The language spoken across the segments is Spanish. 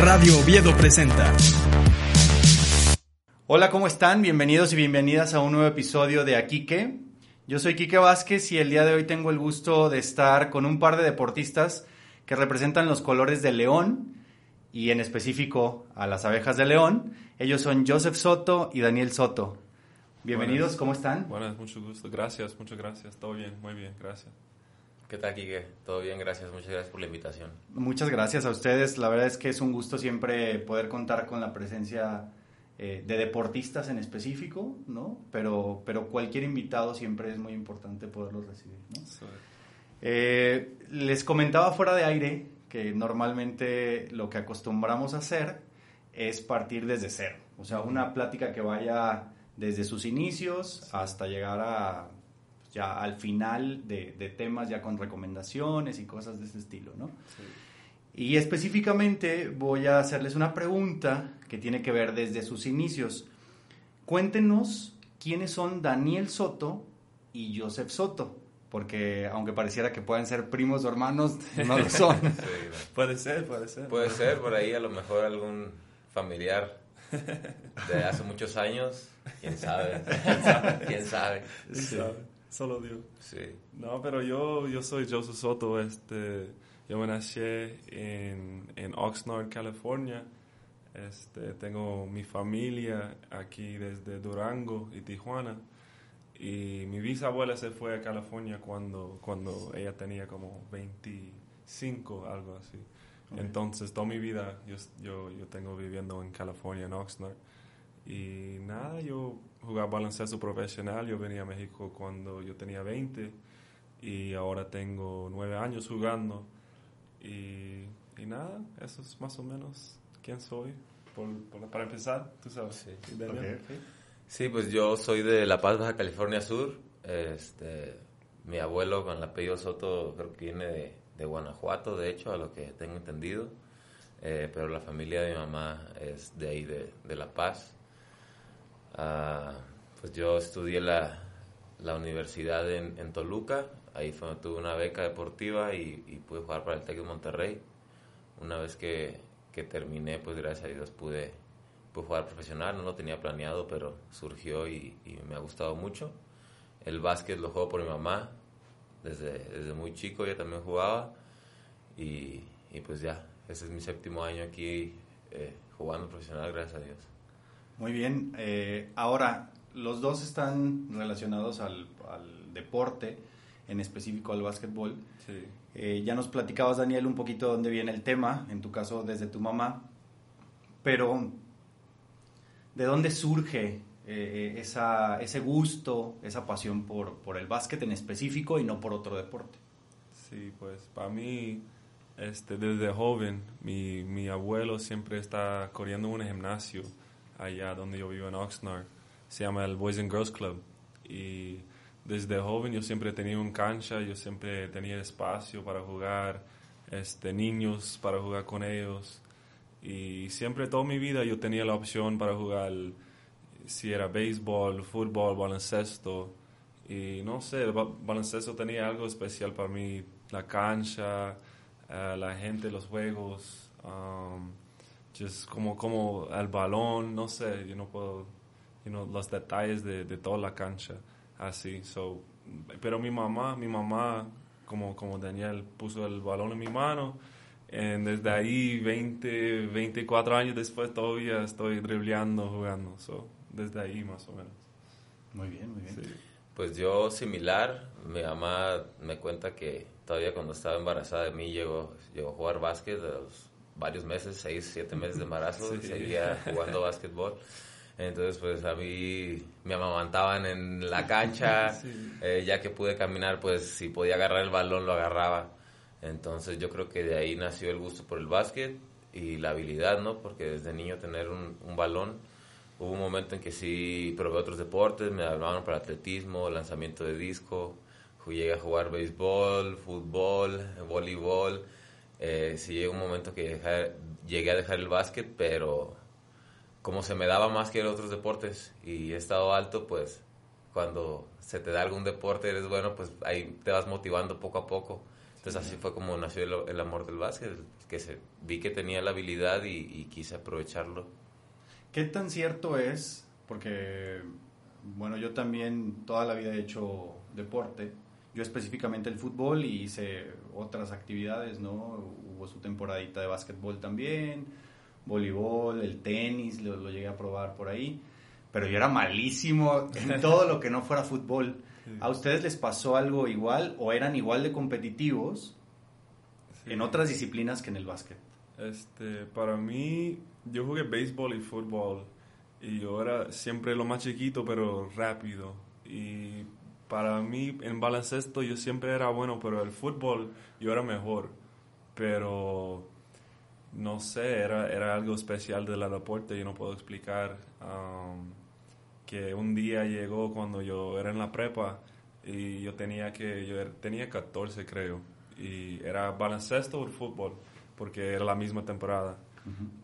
Radio Oviedo presenta. Hola, ¿cómo están? Bienvenidos y bienvenidas a un nuevo episodio de Aquique. Yo soy Quique Vázquez y el día de hoy tengo el gusto de estar con un par de deportistas que representan los colores de León y en específico a las abejas de León. Ellos son Joseph Soto y Daniel Soto. Bienvenidos, ¿cómo están? Buenas, mucho gusto. Gracias, muchas gracias. Todo bien, muy bien, gracias. ¿Qué tal, Kike? Todo bien, gracias. Muchas gracias por la invitación. Muchas gracias a ustedes. La verdad es que es un gusto siempre poder contar con la presencia eh, de deportistas en específico, ¿no? Pero, pero cualquier invitado siempre es muy importante poderlos recibir, ¿no? Eh, les comentaba fuera de aire que normalmente lo que acostumbramos a hacer es partir desde cero. O sea, una plática que vaya desde sus inicios hasta llegar a ya al final de, de, temas ya con recomendaciones y cosas de ese estilo, ¿no? Y específicamente voy a hacerles una pregunta que tiene que ver desde sus inicios. Cuéntenos quiénes son Daniel Soto y Joseph Soto, porque aunque pareciera que puedan ser primos o hermanos, no lo son. puede ser, puede ser. Puede ser, por ahí a lo mejor algún familiar de hace muchos años, quién sabe, quién sabe. ¿Quién sabe? Solo Dios. Sí. No, pero yo, yo soy Joseph Soto. Este, yo me nací en, en Oxnard, California. Este, tengo mi familia aquí desde Durango y Tijuana. Y mi bisabuela se fue a California cuando, cuando ella tenía como 25, algo así. Entonces, toda mi vida yo, yo, yo tengo viviendo en California, en Oxnard. Y nada, yo jugaba baloncesto profesional. Yo venía a México cuando yo tenía 20 y ahora tengo 9 años jugando. Y, y nada, eso es más o menos quién soy. Por, por, para empezar, tú sabes. Sí. sí, pues yo soy de La Paz, Baja California Sur. Este, mi abuelo con el apellido Soto creo que viene de, de Guanajuato, de hecho, a lo que tengo entendido. Eh, pero la familia de mi mamá es de ahí, de, de La Paz. Uh, pues yo estudié la, la universidad en, en, Toluca, ahí fue tuve una beca deportiva y, y pude jugar para el TEC de Monterrey. Una vez que, que, terminé, pues gracias a Dios pude, pude, jugar profesional, no lo tenía planeado, pero surgió y, y, me ha gustado mucho. El básquet lo juego por mi mamá, desde, desde muy chico ella también jugaba y, y pues ya, ese es mi séptimo año aquí eh, jugando profesional, gracias a Dios. Muy bien. Eh, ahora, los dos están relacionados al, al, deporte, en específico al básquetbol. Sí. Eh, ya nos platicabas, Daniel, un poquito de dónde viene el tema, en tu caso desde tu mamá, pero ¿de dónde surge eh, esa, ese gusto, esa pasión por, por el básquet en específico y no por otro deporte? Sí, pues para mí, este, desde joven, mi, mi abuelo siempre está corriendo en un gimnasio allá donde yo vivo en Oxnard. Se llama el Boys and Girls Club. Y desde joven yo siempre tenía un cancha, yo siempre tenía espacio para jugar, este, niños para jugar con ellos. Y siempre toda mi vida yo tenía la opción para jugar, si era béisbol, fútbol, baloncesto. Y no sé, el baloncesto tenía algo especial para mí, la cancha, uh, la gente, los juegos. Um, just como, como el balón, no sé, yo no puedo, you know, los detalles de, de toda la cancha, así, so, pero mi mamá, mi mamá, como, como Daniel, puso el balón en mi mano, y desde ahí, 20, 24 años después, todavía estoy dribleando, jugando, so, desde ahí más o menos. Muy bien, muy bien. Sí. Pues yo similar, mi mamá me cuenta que todavía cuando estaba embarazada de mí llegó, llegó a jugar básquet a los varios meses, seis, siete meses de embarazo, sí. seguía jugando básquetbol. Entonces, pues a mí me amamantaban en la cancha, sí. eh, ya que pude caminar, pues si podía agarrar el balón lo agarraba. Entonces yo creo que de ahí nació el gusto por el básquet y la habilidad, ¿no? Porque desde niño tener un, un balón, hubo un momento en que sí probé otros deportes, me hablaban para atletismo, lanzamiento de disco, llegué a jugar béisbol, fútbol, voleibol. Eh, sí llegó un momento que llegué a dejar el básquet, pero como se me daba más que en otros deportes y he estado alto, pues cuando se te da algún deporte eres bueno, pues ahí te vas motivando poco a poco. Entonces así fue como nació el, el amor del básquet, que se, vi que tenía la habilidad y, y quise aprovecharlo. ¿Qué tan cierto es? Porque, bueno, yo también toda la vida he hecho deporte. Yo específicamente el fútbol y hice otras actividades, ¿no? Hubo su temporadita de básquetbol también, voleibol, el tenis, lo, lo llegué a probar por ahí. Pero yo era malísimo en todo lo que no fuera fútbol. ¿A ustedes les pasó algo igual o eran igual de competitivos Sí. en otras disciplinas que en el básquet? Este, para mí, yo jugué béisbol y fútbol y yo era siempre lo más chiquito pero rápido. Y para mí en baloncesto yo siempre era bueno, pero el fútbol yo era mejor. Pero no sé, era, era algo especial del deporte, yo no puedo explicar. um, que un día llegó cuando yo era en la prepa y yo tenía que, yo era- tenía 14 creo, y era baloncesto o fútbol, porque era la misma temporada.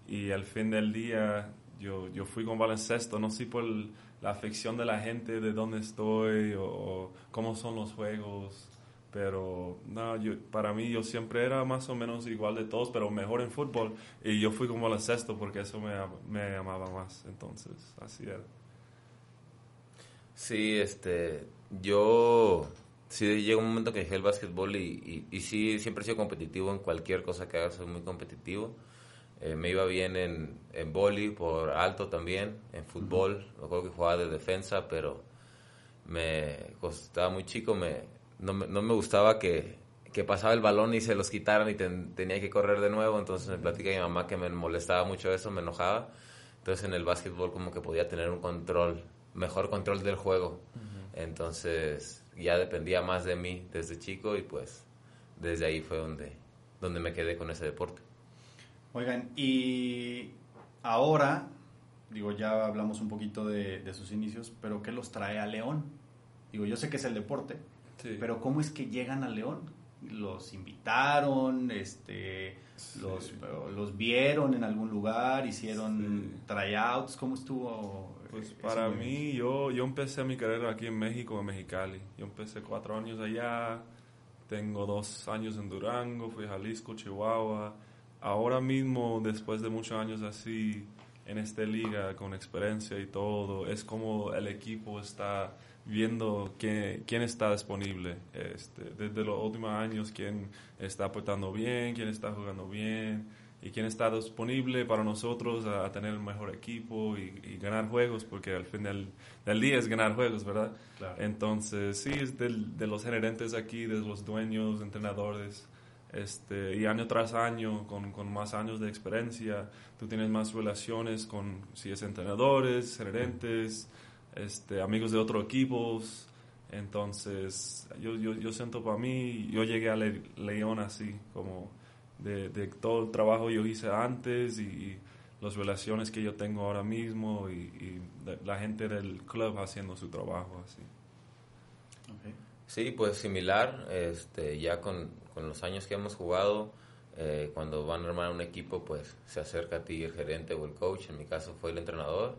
Y al fin del día yo, yo fui con baloncesto, no sé por el- la afección de la gente, de dónde estoy o, o cómo son los juegos. Pero no, yo, para mí yo siempre era más o menos igual de todos, pero mejor en fútbol. Y yo fui con baloncesto porque eso me, me amaba más. Entonces, así era. Sí, este, yo sí llegó un momento que dejé el básquetbol y, y, y sí, siempre he sido competitivo en cualquier cosa que haga, soy muy competitivo. Eh, me iba bien en, en boli, por alto también, en fútbol, me acuerdo que jugaba de defensa, pero me costaba muy chico, me, no, me, no me gustaba que, que pasaba el balón y se los quitaran y ten- tenía que correr de nuevo, entonces me platica mi mamá que me molestaba mucho eso, me enojaba. Entonces en el básquetbol como que podía tener un control, mejor control del juego. Entonces ya dependía más de mí desde chico y pues desde ahí fue donde, donde me quedé con ese deporte. Oigan, y ahora, digo, ya hablamos un poquito de, de sus inicios, pero ¿qué los trae a León? Digo, yo sé que es el deporte, Sí. pero ¿cómo es que llegan a León? ¿Los invitaron? Este, los, Sí. ¿Los vieron en algún lugar? ¿Hicieron Sí. tryouts? ¿Cómo estuvo? Pues para momento? mí, yo, yo empecé mi carrera aquí en México, en Mexicali. Yo empecé cuatro años allá, tengo dos años en Durango, fui a Jalisco, Chihuahua. Ahora mismo, después de muchos años así en esta liga, con experiencia y todo, es como el equipo está viendo quién, quién está disponible. Este, desde los últimos años, quién está aportando bien, quién está jugando bien y quién está disponible para nosotros a, a tener el mejor equipo y, y ganar juegos, porque al fin del, del día es ganar juegos, ¿verdad? Claro. Entonces, sí, es del- de los gerentes aquí, de los dueños, entrenadores, este, y año tras año, con, con más años de experiencia, tú tienes más relaciones con, si es entrenadores, gerentes, este, amigos de otros equipos. Entonces, yo, yo, yo siento para mí, yo llegué a Le- León así, como de, de todo el trabajo yo hice antes y, y las relaciones que yo tengo ahora mismo y, y la gente del club haciendo su trabajo así. Ok. Sí, pues similar, este, ya con, con los años que hemos jugado, eh, cuando van a armar un equipo, pues se acerca a ti el gerente o el coach, en mi caso fue el entrenador.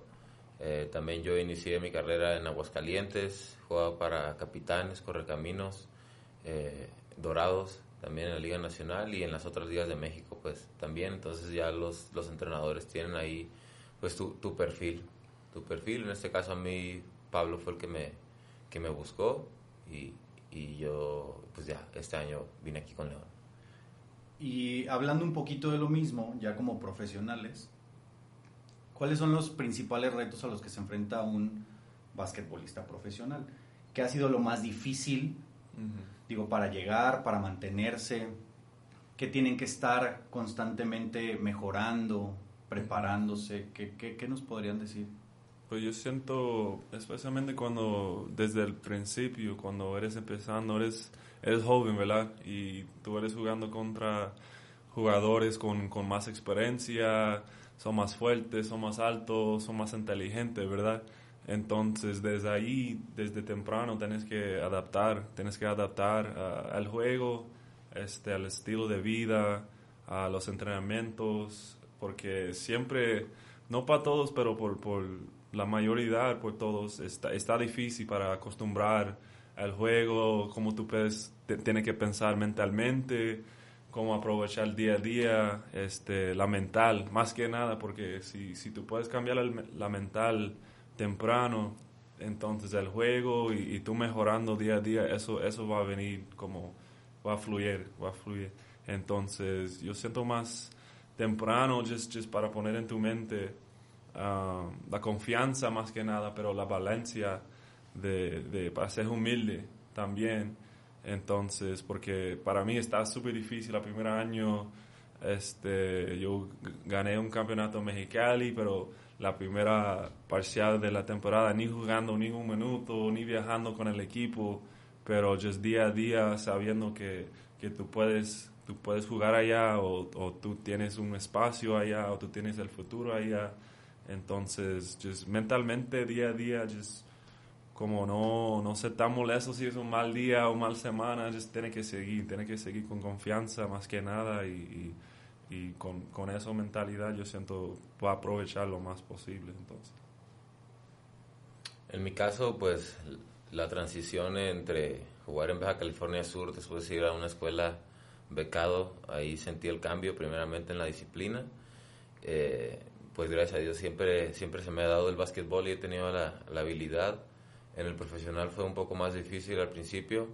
Eh, también yo inicié mi carrera en Aguascalientes, jugaba para Capitanes, Correcaminos, eh, Dorados, también en la Liga Nacional y en las otras ligas de México, pues también. Entonces ya los, los entrenadores tienen ahí, pues tu, tu perfil, tu perfil. En este caso a mí Pablo fue el que me, que me buscó y, y yo, pues ya, este año vine aquí con León. Y hablando un poquito de lo mismo, ya como profesionales, ¿cuáles son los principales retos a los que se enfrenta un basquetbolista profesional? ¿Qué ha sido lo más difícil, digo, para llegar, para mantenerse? ¿Qué tienen que estar constantemente mejorando, preparándose? ¿Qué, qué, qué nos podrían decir? Pues yo siento, especialmente cuando desde el principio, cuando eres empezando, eres, eres joven, ¿verdad? Y tú eres jugando contra jugadores con, con más experiencia, son más fuertes, son más altos, son más inteligentes, ¿verdad? Entonces, desde ahí, desde temprano, tienes que adaptar, tienes que adaptar ah, al juego, este, al estilo de vida, a los entrenamientos, porque siempre, no para todos, pero por, por la mayoría, por todos, está, está difícil para acostumbrar el juego, cómo tú puedes, tienes que pensar mentalmente, cómo aprovechar el día a día, este, la mental, más que nada, porque si, si tú puedes cambiar la, mental temprano, entonces el juego y, tú mejorando día a día, eso, eso va a venir como, va a fluir, va a fluir. Entonces yo siento más temprano, just, just para poner en tu mente uh, la confianza más que nada, pero la valencia de, para ser humilde también entonces, porque para mí está súper difícil. El primer año este, yo gané un campeonato Mexicali, pero la primera parcial de la temporada ni jugando ni un minuto, ni viajando con el equipo, pero just día a día sabiendo que, que tú puedes tú puedes jugar allá o, tú tienes un espacio allá o tú tienes el futuro allá. Entonces, just mentalmente día a día, just como no, no ser tan molesto si es un mal día o mal semana, just tiene que seguir, tiene que seguir con confianza más que nada y, y, con, con, esa mentalidad yo siento va a aprovechar lo más posible entonces. En mi caso, pues la transición entre jugar en Baja California Sur, después de ir a una escuela becado, ahí sentí el cambio primeramente en la disciplina. Eh, pues gracias a Dios siempre, siempre se me ha dado el básquetbol y he tenido la, la habilidad en el profesional fue un poco más difícil al principio,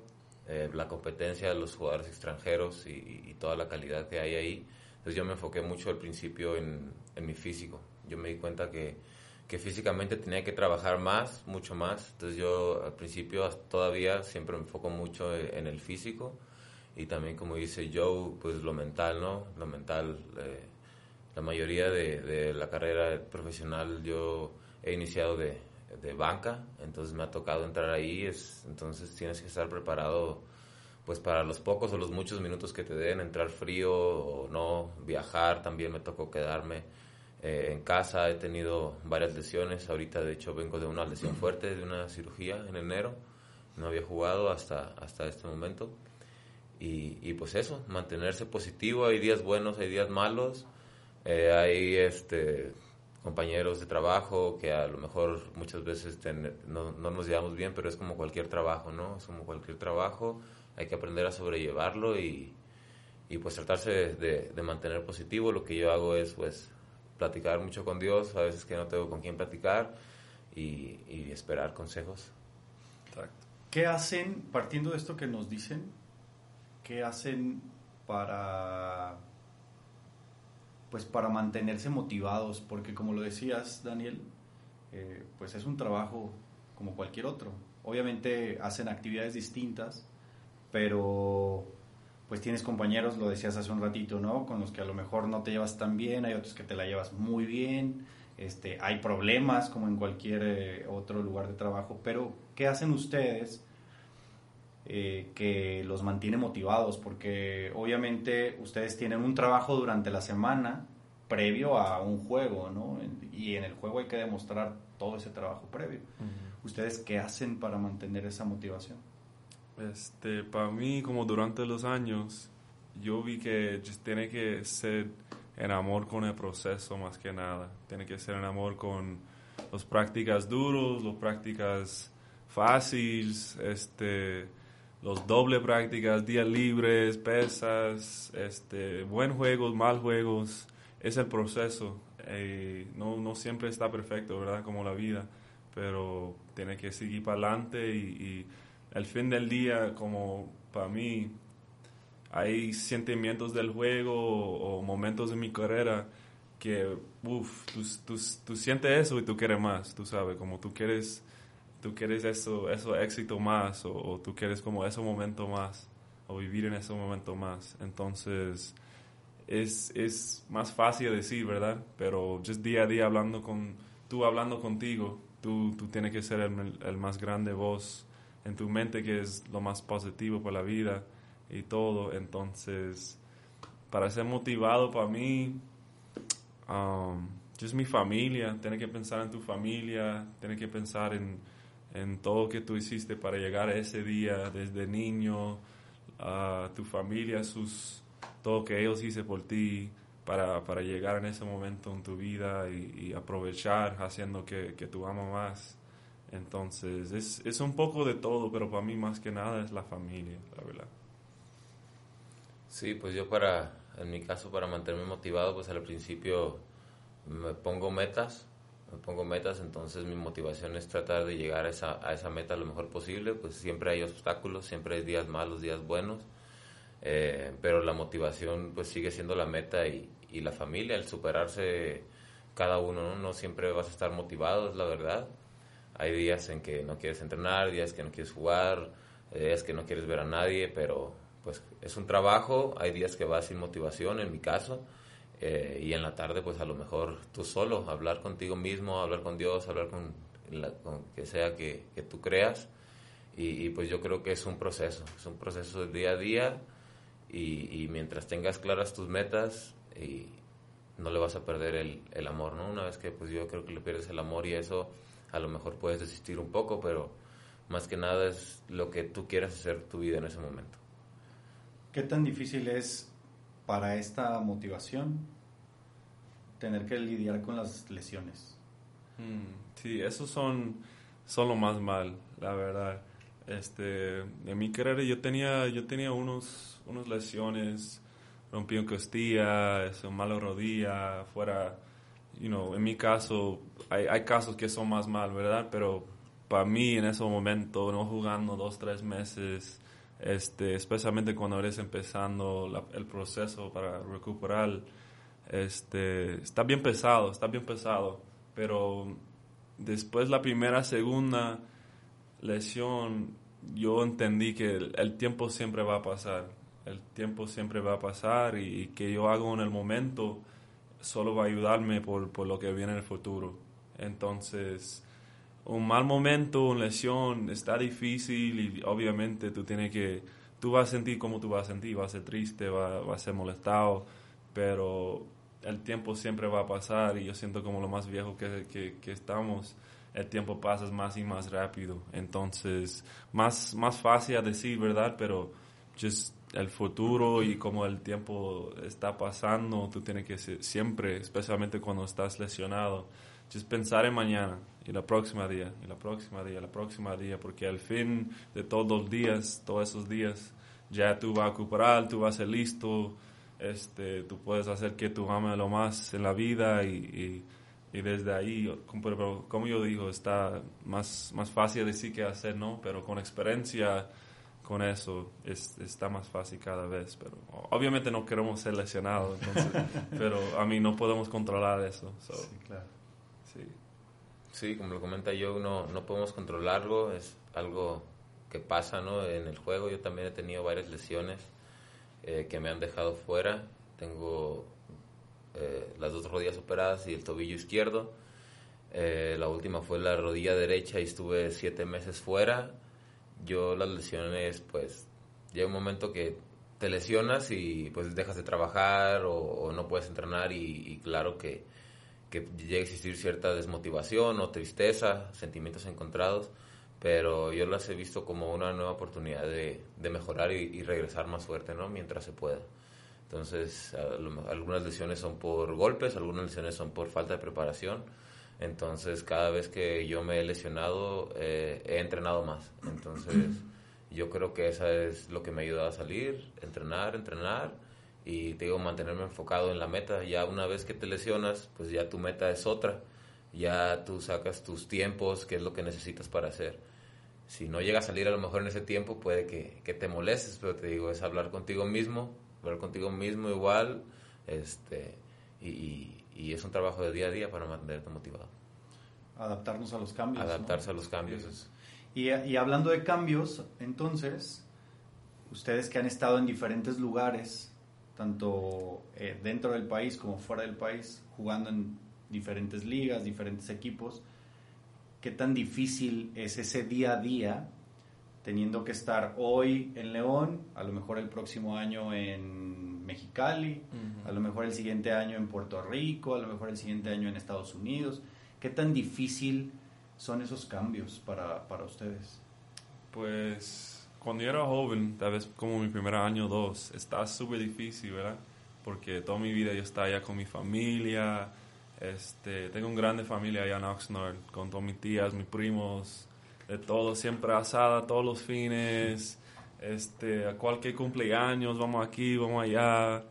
eh, la competencia de los jugadores extranjeros y, toda la calidad que hay ahí. Entonces yo me enfoqué mucho al principio en, mi físico. Yo me di cuenta que, que, físicamente tenía que trabajar más, mucho más. Entonces yo al principio todavía siempre me enfoco mucho en el físico y también como dice Joe, pues lo mental, ¿no? Lo mental. Eh, la mayoría de, de la carrera profesional yo he iniciado de, de banca, entonces me ha tocado entrar ahí, es, entonces tienes que estar preparado pues para los pocos o los muchos minutos que te den, entrar frío o no, viajar, también me tocó quedarme eh, en casa, he tenido varias lesiones, ahorita de hecho vengo de una lesión fuerte, de una cirugía en enero, no había jugado hasta, hasta este momento. Y, y pues eso, mantenerse positivo, hay días buenos, hay días malos, eh, hay este, compañeros de trabajo que a lo mejor muchas veces no, no, nos llevamos bien, pero es como cualquier trabajo, ¿no? Es como cualquier trabajo, hay que aprender a sobrellevarlo y, y pues tratarse de, de, mantener positivo. Lo que yo hago es pues platicar mucho con Dios, a veces que no tengo con quién platicar y, y esperar consejos. ¿Qué hacen, partiendo de esto que nos dicen, qué hacen para pues para mantenerse motivados, porque como lo decías, Daniel, eh, pues es un trabajo como cualquier otro. Obviamente hacen actividades distintas, pero pues tienes compañeros, lo decías hace un ratito, ¿no? Con los que a lo mejor no te llevas tan bien, hay otros que te la llevas muy bien, este, hay problemas como en cualquier eh, otro lugar de trabajo, pero ¿qué hacen ustedes eh, que los mantiene motivados, porque obviamente ustedes tienen un trabajo durante la semana previo a un juego, ¿no? Y en el juego hay que demostrar todo ese trabajo previo. ¿Ustedes qué hacen para mantener esa motivación? Este, para mí, como durante los años, yo vi que tiene que ser en amor con el proceso más que nada. Tiene que ser en amor con las prácticas duros, las prácticas fáciles, este los doble prácticas, días libres, pesas, este, buen juegos, mal juegos, es el proceso. Eh, no, no siempre está perfecto, ¿verdad? Como la vida, pero tiene que seguir para adelante y, al fin del día, como para mí, hay sentimientos del juego o, momentos de mi carrera que, uff, tú, tú, tú sientes eso y tú quieres más, tú sabes, como tú quieres tú quieres eso, eso éxito más o, tú quieres como ese momento más o vivir en ese momento más. Entonces es, es más fácil decir, ¿verdad? Pero just día a día hablando con, tú hablando contigo, tú, tú tienes que ser el, el más grande voz en tu mente que es lo más positivo para la vida y todo. Entonces, para ser motivado para mí, um, just mi familia, tienes que pensar en tu familia, tienes que pensar en en todo que tú hiciste para llegar a ese día, desde niño, a tu familia, sus, todo que ellos hice por ti, para, para llegar en ese momento en tu vida y, aprovechar haciendo que, que tú amas más. Entonces, es, es un poco de todo, pero para mí más que nada es la familia, la verdad. Sí, pues yo para, en mi caso, para mantenerme motivado, pues al principio me pongo metas, me pongo metas, entonces mi motivación es tratar de llegar a esa, a esa meta lo mejor posible, pues siempre hay obstáculos, siempre hay días malos, días buenos, eh, pero la motivación pues sigue siendo la meta y, y la familia, el superarse cada uno, ¿no? No siempre vas a estar motivado, es la verdad. Hay días en que no quieres entrenar, días que no quieres jugar, días que no quieres ver a nadie, pero pues es un trabajo, hay días que vas sin motivación, en mi caso, eh, y en la tarde pues a lo mejor tú solo, hablar contigo mismo, hablar con Dios, hablar con, la, con que sea que, que tú creas, y, y, pues yo creo que es un proceso, es un proceso de día a día, y, y mientras tengas claras tus metas, y no le vas a perder el, el amor, ¿no? Una vez que pues yo creo que le pierdes el amor y eso a lo mejor puedes desistir un poco, pero más que nada es lo que tú quieras hacer tu vida en ese momento. ¿Qué tan difícil es para esta motivación tener que lidiar con las lesiones? Mm, sí, esos son, son lo más mal, la verdad. Este, en mi carrera yo tenía, yo tenía unos, unos lesiones, rompí un costilla, es un malo rodilla, fuera, you know, en mi caso, hay, hay casos que son más mal, ¿verdad? Pero para mí en ese momento, no jugando dos, tres meses, este, especialmente cuando eres empezando la, el proceso para recuperar, este, está bien pesado, está bien pesado, pero después la primera, segunda lesión, yo entendí que el, tiempo siempre va a pasar, el tiempo siempre va a pasar y, que yo hago en el momento solo va a ayudarme por, por lo que viene en el futuro. Entonces, un mal momento, una lesión, está difícil y obviamente tú tienes que, tú vas a sentir como tú vas a sentir, vas a ser triste, vas va a ser molestado, pero el tiempo siempre va a pasar y yo siento como lo más viejo que, que, estamos, el tiempo pasa más y más rápido. Entonces, más, más fácil a decir, ¿verdad? Pero just el futuro y como el tiempo está pasando, tú tienes que siempre, especialmente cuando estás lesionado, just pensar en mañana y la próxima día y la próxima día, la próxima día, porque al fin de todos los días, todos esos días, ya tú vas a recuperar, tú vas a ser listo, este, tú puedes hacer que tú ames lo más en la vida y, y, y desde ahí, como, como yo digo, está más, más fácil decir que hacer, ¿no? Pero con experiencia con eso es, está más fácil cada vez, pero obviamente no queremos ser lesionados, entonces, pero a mí no podemos controlar eso. So, Sí, claro. sí. Sí, como lo comenta yo, no, no podemos controlarlo, es algo que pasa ¿no? en el juego. Yo también he tenido varias lesiones eh, que me han dejado fuera. Tengo eh, las dos rodillas operadas y el tobillo izquierdo. Eh, la última fue la rodilla derecha y estuve siete meses fuera. Yo las lesiones, pues, llega un momento que te lesionas y pues dejas de trabajar o, no puedes entrenar y, y claro que, que llega a existir cierta desmotivación o tristeza, sentimientos encontrados, pero yo las he visto como una nueva oportunidad de, de mejorar y, y, regresar más fuerte, ¿no? Mientras se pueda. Entonces, algunas lesiones son por golpes, algunas lesiones son por falta de preparación. Entonces, cada vez que yo me he lesionado, eh, he entrenado más. Entonces, yo creo que eso es lo que me ha ayudado a salir, entrenar, entrenar y te digo, mantenerme enfocado en la meta. Ya una vez que te lesionas, pues ya tu meta es otra. Ya tú sacas tus tiempos, qué es lo que necesitas para hacer. Si no llega a salir a lo mejor en ese tiempo, puede que, que te molestes, pero te digo, es hablar contigo mismo, hablar contigo mismo igual, este, y, y, y es un trabajo de día a día para mantenerte motivado. Adaptarnos a los cambios. Adaptarse ¿no? a los cambios. Y, y hablando de cambios, entonces, ustedes que han estado en diferentes lugares, tanto eh, dentro del país como fuera del país, jugando en diferentes ligas, diferentes equipos, ¿qué tan difícil es ese día a día teniendo que estar hoy en León, a lo mejor el próximo año en Mexicali, uh -huh. a lo mejor el siguiente año en Puerto Rico, a lo mejor el siguiente año en Estados Unidos? ¿Qué tan difícil son esos cambios para, para ustedes? Pues cuando yo era joven, tal vez como mi primer año o dos, está súper difícil, ¿verdad? Porque toda mi vida yo estaba allá con mi familia, este, tengo una grande familia allá en Oxnard, con todas mis tías, mis primos, de todo, siempre asada todos los fines, este, a cualquier cumpleaños, vamos aquí, vamos allá,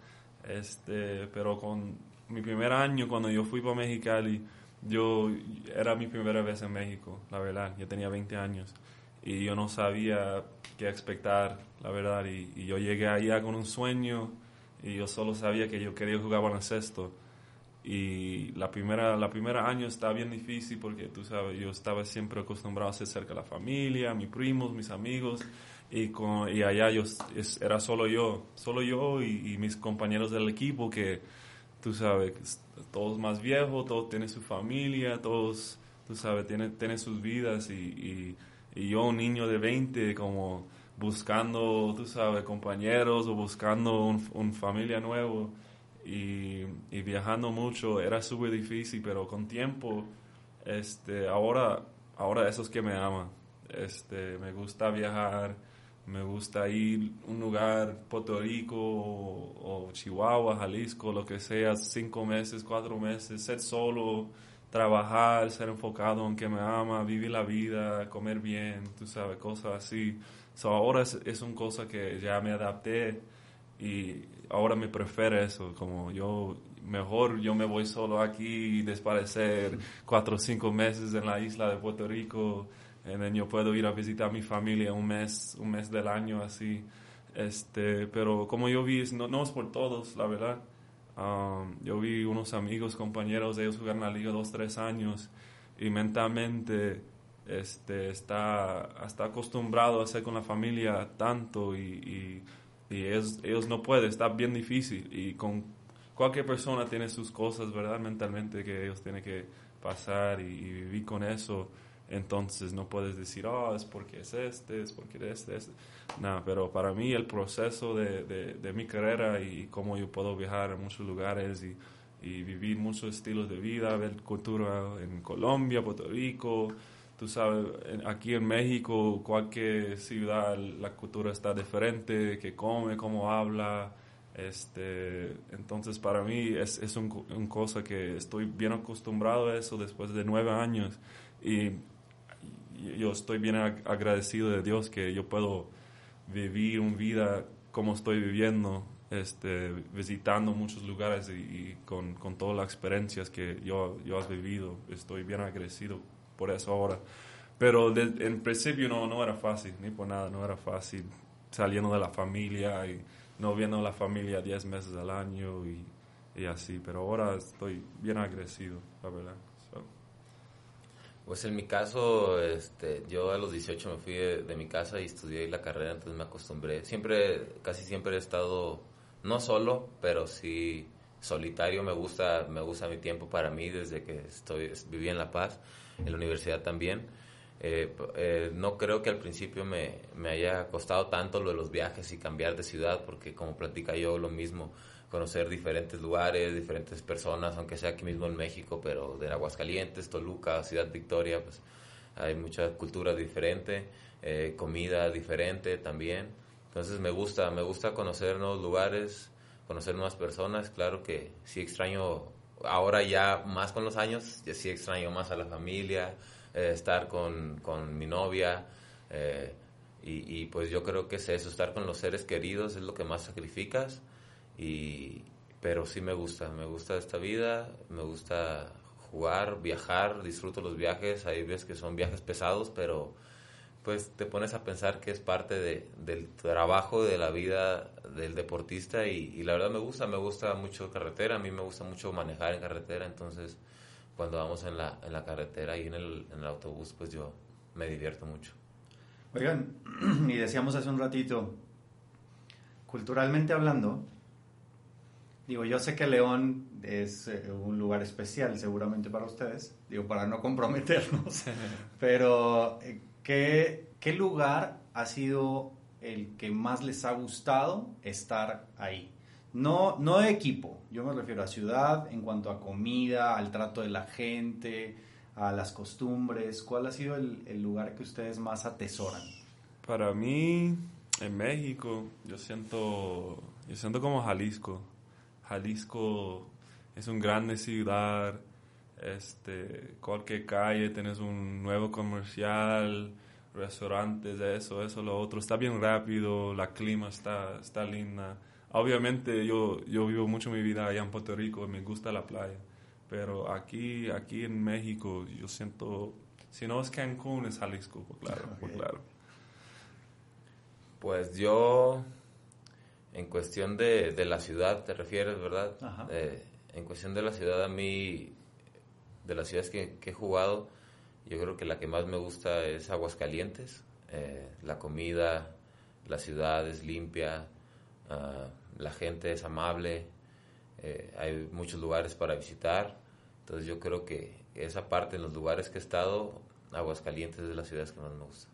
este, pero con mi primer año cuando yo fui para Mexicali, yo era mi primera vez en México, la verdad, yo tenía 20 años y yo no sabía qué expectar, la verdad, y, y yo llegué allá con un sueño y yo solo sabía que yo quería jugar baloncesto y la primera la primera año estaba bien difícil porque tú sabes yo estaba siempre acostumbrado a ser cerca de la familia mis primos mis amigos y con y allá yo era solo yo solo yo y, mis compañeros del equipo que tú sabes todos más viejos todos tienen su familia todos tú sabes tienen, tienen sus vidas y, y, yo un niño de 20 como buscando tú sabes compañeros o buscando un, un familia nuevo y, viajando mucho era súper difícil, pero con tiempo, este, ahora, ahora eso es que me ama. Este, me gusta viajar, me gusta ir a un lugar, Puerto Rico o, Chihuahua, Jalisco, lo que sea, cinco meses, cuatro meses, ser solo, trabajar, ser enfocado en que me ama, vivir la vida, comer bien, tú sabes, cosas así. So, ahora es, es una cosa que ya me adapté y ahora me prefiero eso, como yo, mejor yo me voy solo aquí y desaparecer cuatro o cinco meses en la isla de Puerto Rico, y yo puedo ir a visitar a mi familia un mes, un mes del año así, este, pero como yo vi, no, no es por todos, la verdad, um, yo vi unos amigos, compañeros, ellos jugar en la liga dos, tres años y mentalmente este, está, está acostumbrado a estar con la familia tanto y y ellos, no pueden, está bien difícil y con cualquier persona tiene sus cosas, ¿verdad? Mentalmente que ellos tienen que pasar y, vivir con eso. Entonces no puedes decir, oh, es porque es este, es porque es este. este. No, pero para mí el proceso de, de, mi carrera y cómo yo puedo viajar a muchos lugares y, y vivir muchos estilos de vida, ver cultura en Colombia, Puerto Rico, tú sabes, aquí en México, cualquier ciudad, la cultura está diferente, que come, cómo habla. Este, entonces para mí es, es una cosa que estoy bien acostumbrado a eso después de nueve años y yo estoy bien agradecido de Dios que yo puedo vivir una vida como estoy viviendo, este, visitando muchos lugares y, con, con, todas las experiencias que yo, yo has vivido. Estoy bien agradecido por eso ahora. Pero en principio no, no era fácil, ni por nada, no era fácil saliendo de la familia y no viendo a la familia 10 meses al año y, y, así. Pero ahora estoy bien agresivo, la verdad. Pues en mi caso, este, yo a los 18 me fui de, mi casa y estudié la carrera, entonces me acostumbré. Siempre, casi siempre he estado, no solo, pero sí solitario. Me gusta, me gusta mi tiempo para mí desde que estoy, viví en La Paz en la universidad también. Eh, eh, no creo que al principio me, me, haya costado tanto lo de los viajes y cambiar de ciudad, porque como platica yo lo mismo, conocer diferentes lugares, diferentes personas, aunque sea aquí mismo en México, pero de Aguascalientes, Toluca, Ciudad Victoria, pues hay mucha cultura diferente, eh, comida diferente también. Entonces me gusta, me gusta conocer nuevos lugares, conocer nuevas personas. Claro que sí extraño ahora ya más con los años, sí extraño más a la familia, eh, estar con, con, mi novia. Eh, y, y, pues yo creo que es eso, estar con los seres queridos es lo que más sacrificas. Y, pero sí me gusta, me gusta esta vida, me gusta jugar, viajar, disfruto los viajes. Hay veces que son viajes pesados, pero pues te pones a pensar que es parte de, del trabajo, de la vida del deportista y, la verdad me gusta, me gusta mucho carretera, a mí me gusta mucho manejar en carretera, entonces cuando vamos en la, en la carretera y en el, en el autobús, pues yo me divierto mucho. Oigan, y decíamos hace un ratito, culturalmente hablando, digo, yo sé que León es eh, un lugar especial seguramente para ustedes, digo, para no comprometernos, pero... ¿Qué, ¿Qué lugar ha sido el que más les ha gustado estar ahí? No, no de equipo, yo me refiero a ciudad en cuanto a comida, al trato de la gente, a las costumbres. ¿Cuál ha sido el, el lugar que ustedes más atesoran? Para mí, en México, yo siento, yo siento como Jalisco. Jalisco es una grande ciudad, Este, cualquier calle tienes un nuevo comercial, restaurantes, eso, eso, lo otro. Está bien rápido, la clima está, está linda. Obviamente yo, yo vivo mucho mi vida allá en Puerto Rico y me gusta la playa. Pero aquí, aquí en México yo siento, si no es Cancún, es Jalisco, por claro, por claro. Pues yo, en cuestión de, de la ciudad, te refieres, ¿verdad? Eh, en cuestión de la ciudad, a mí, de las ciudades que, he jugado, yo creo que la que más me gusta es Aguascalientes. Eh, la comida, la ciudad es limpia, uh, la gente es amable, eh, hay muchos lugares para visitar. Entonces yo creo que esa parte en los lugares que he estado, Aguascalientes es de las ciudades que más me gusta.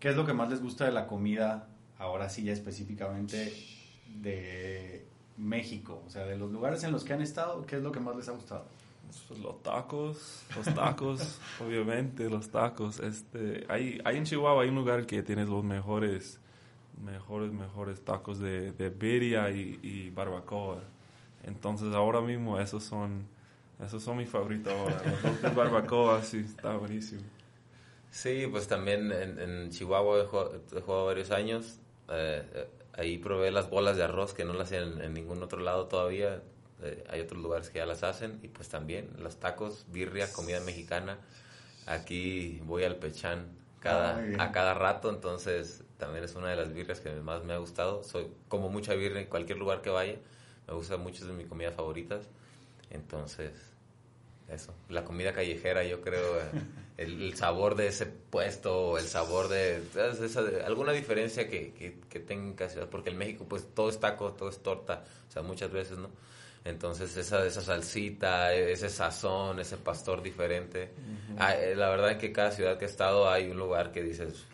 ¿Qué es lo que más les gusta de la comida, ahora sí ya específicamente de México? O sea, de los lugares en los que han estado, ¿qué es lo que más les ha gustado? Pues los tacos, los tacos, obviamente los tacos. Este, hay, hay en Chihuahua hay un lugar que tiene los mejores mejores, mejores tacos de, de birria y, barbacoa. Entonces ahora mismo esos son, esos son mis favoritos ahora. Los barbacoa, sí, está buenísimo. Sí, pues también en, Chihuahua he jugado, varios años. Eh, eh, ahí probé las bolas de arroz que no las hacen en, ningún otro lado todavía. Eh, hay otros lugares que ya las hacen. Y pues también los tacos, birria, comida mexicana. Aquí voy al Pechán cada, ah, a cada rato, entonces también es una de las birrias que más me ha gustado. Soy como mucha birria en cualquier lugar que vaya. Me gusta mucho, es de mis comidas favoritas. Entonces, eso. La comida callejera, yo creo, eh, el, sabor de ese puesto, el sabor de, alguna diferencia que, que, que tenga porque en México pues todo es taco, todo es torta, o sea, muchas veces, ¿no? Entonces esa, esa salsita, ese sazón, ese pastor diferente. Ah, eh, la verdad es que cada ciudad que he estado hay un lugar que dices,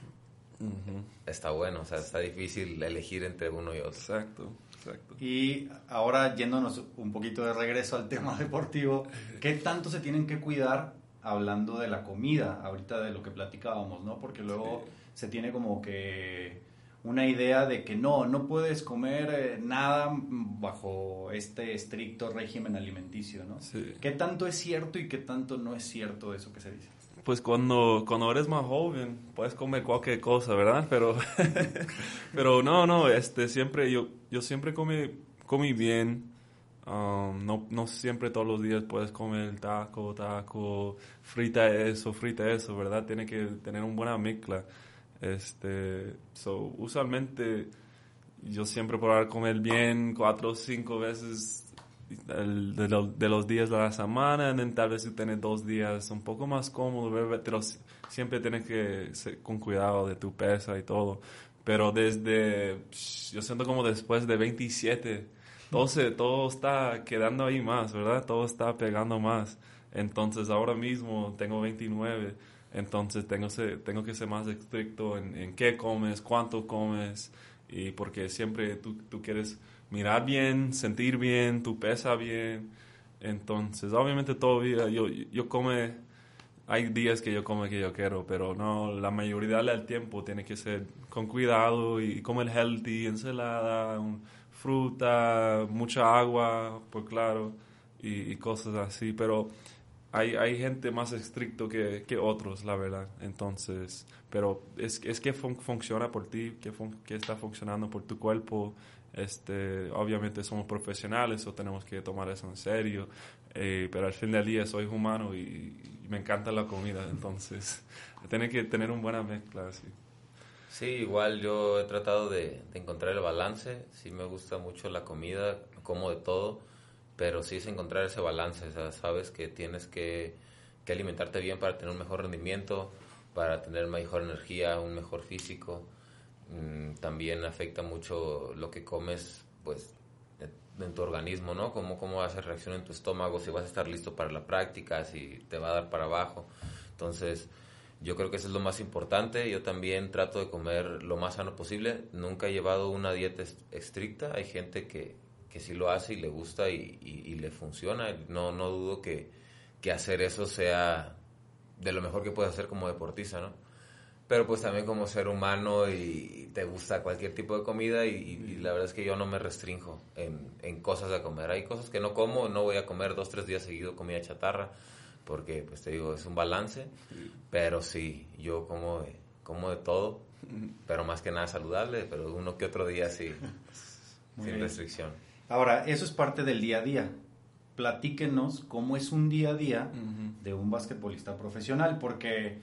está bueno, o sea, está difícil elegir entre uno y otro. Exacto, exacto. Y ahora yéndonos un poquito de regreso al tema deportivo, ¿qué tanto se tienen que cuidar hablando de la comida, ahorita de lo que platicábamos, ¿no? Porque luego se tiene como que una idea de que no, no puedes comer eh, nada bajo este estricto régimen alimenticio, ¿no? Sí. ¿Qué tanto es cierto y qué tanto no es cierto eso que se dice? pues cuando, cuando eres más joven puedes comer cualquier cosa, ¿verdad? Pero, pero no, no, este, siempre, yo, yo siempre comí, comí bien. Um, no, no siempre todos los días puedes comer taco, taco, frita eso, frita eso, ¿verdad? Tiene que tener una buena mezcla. Este, so, usualmente yo siempre por comer bien cuatro o cinco veces de, los días de la semana, tal vez tú tienes dos días un poco más cómodo, pero siempre tienes que ser con cuidado de tu pesa y todo. Pero desde, yo siento como después de 27, todo, todo está quedando ahí más, ¿verdad? Todo está pegando más. Entonces ahora mismo tengo 29, entonces tengo, tengo que ser más estricto en, qué comes, cuánto comes, y porque siempre tú, tú quieres mirar bien, sentir bien, tu pesa bien. Entonces, obviamente todavía yo, yo come, hay días que yo como que yo quiero, pero no, la mayoría del tiempo tiene que ser con cuidado y comer healthy, ensalada, fruta, mucha agua, pues claro, y, cosas así, pero hay, hay gente más estricto que, que otros, la verdad. Entonces, pero es, es que funciona por ti, que, que está funcionando por tu cuerpo, este, obviamente somos profesionales o tenemos que tomar eso en serio, eh, pero al fin del día soy humano y, me encanta la comida, entonces tiene que tener una buena mezcla. Así. Sí, igual yo he tratado de, encontrar el balance, sí me gusta mucho la comida, como de todo, pero sí es encontrar ese balance, sabes que tienes que, que alimentarte bien para tener un mejor rendimiento, para tener mejor energía, un mejor físico. Mm, también afecta mucho lo que comes, pues, en tu organismo, ¿no? Cómo, cómo va a hacer reacción en tu estómago, si vas a estar listo para la práctica, si te va a dar para abajo. Entonces, yo creo que eso es lo más importante. Yo también trato de comer lo más sano posible. Nunca he llevado una dieta estricta. Hay gente que, que sí lo hace y le gusta y, y, le funciona. No, no dudo que, que hacer eso sea de lo mejor que puedes hacer como deportista, ¿no? pero pues también como ser humano y te gusta cualquier tipo de comida y, la verdad es que yo no me restringo en, en, cosas de comer. Hay cosas que no como, no voy a comer dos, tres días seguidos comida chatarra, porque pues te digo, es un balance, pero sí, yo como de, como de todo, pero más que nada saludable, pero uno que otro día sí, sin restricción. Ahora, eso es parte del día a día. Platíquenos cómo es un día a día de un basquetbolista profesional, porque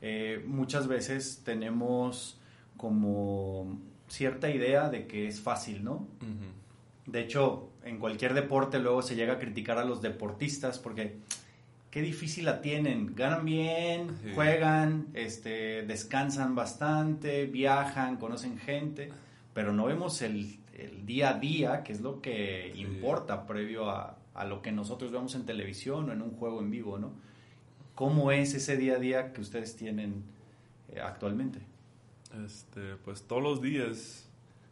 eh, muchas veces tenemos como cierta idea de que es fácil, ¿no? De hecho, en cualquier deporte luego se llega a criticar a los deportistas porque qué difícil la tienen. Ganan bien, juegan, este, descansan bastante, viajan, conocen gente, pero no vemos el, día a día, que es lo que importa previo a, lo que nosotros vemos en televisión o en un juego en vivo, ¿no? ¿Cómo es ese día a día que ustedes tienen eh, actualmente? Este, pues todos los días,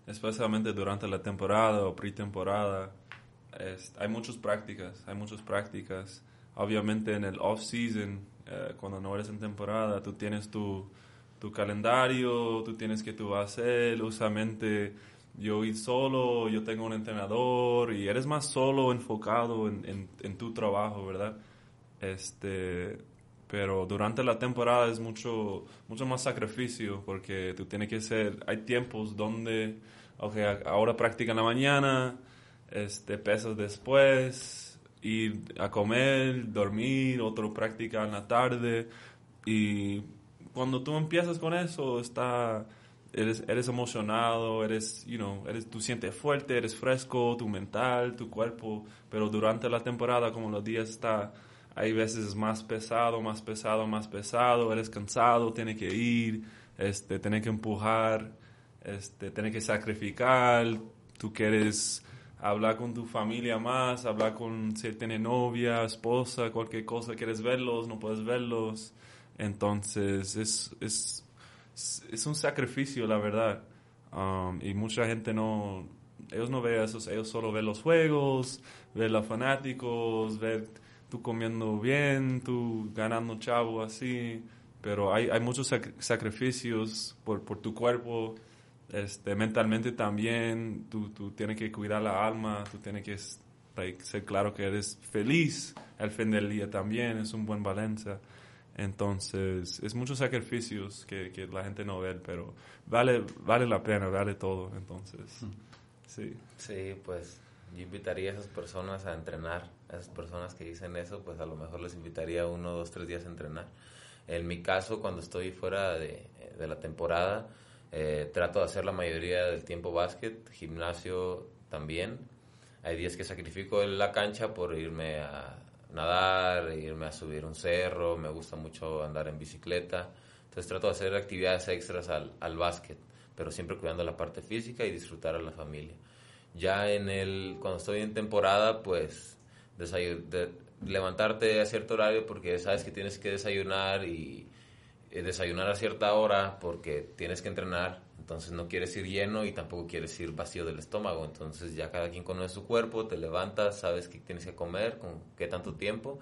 especialmente durante la temporada o pretemporada, hay muchas prácticas, hay muchas prácticas. Obviamente en el off-season, eh, cuando no eres en temporada, tú tienes tu, tu calendario, tú tienes que tú vas a hacer, usualmente yo ir solo, yo tengo un entrenador y eres más solo enfocado en, en, tu trabajo, ¿verdad? Este, pero durante la temporada es mucho, mucho más sacrificio porque tú tienes que ser, hay tiempos donde, ok, ahora practica en la mañana, este, pesas después, ir a comer, dormir, otro práctica en la tarde y cuando tú empiezas con eso, está, eres, eres emocionado, eres, you know, eres, tú sientes fuerte, eres fresco, tu mental, tu cuerpo, pero durante la temporada, como los días está hay veces más pesado, más pesado, más pesado, eres cansado, tienes que ir, este, tienes que empujar, este, tienes que sacrificar, tú quieres hablar con tu familia más, hablar con si tiene novia, esposa, cualquier cosa, quieres verlos, no puedes verlos. Entonces es, es, es un sacrificio, la verdad. Um, y mucha gente no, ellos no ven eso, ellos solo ven los juegos, ven los fanáticos, ven tú comiendo bien, tú ganando chavo así, pero hay, hay muchos sacrificios por, por, tu cuerpo, este, mentalmente también, tú, tú, tienes que cuidar la alma, tú tienes que ser claro que eres feliz al fin del día también, es un buen balance. Entonces, es muchos sacrificios que, que, la gente no ve, pero vale, vale la pena, vale todo. Entonces, sí. Sí, pues yo invitaría a esas personas a entrenar, a esas personas que dicen eso, pues a lo mejor les invitaría uno, dos, tres días a entrenar. En mi caso, cuando estoy fuera de, de la temporada, eh, trato de hacer la mayoría del tiempo básquet, gimnasio también. Hay días que sacrifico la cancha por irme a nadar, irme a subir un cerro, me gusta mucho andar en bicicleta. Entonces trato de hacer actividades extras al, al básquet, pero siempre cuidando la parte física y disfrutar a la familia. Ya en el, cuando estoy en temporada, pues de, levantarte a cierto horario porque sabes que tienes que desayunar y eh, desayunar a cierta hora porque tienes que entrenar, entonces no quieres ir lleno y tampoco quieres ir vacío del estómago, entonces ya cada quien conoce su cuerpo, te levantas, sabes que tienes que comer, con qué tanto tiempo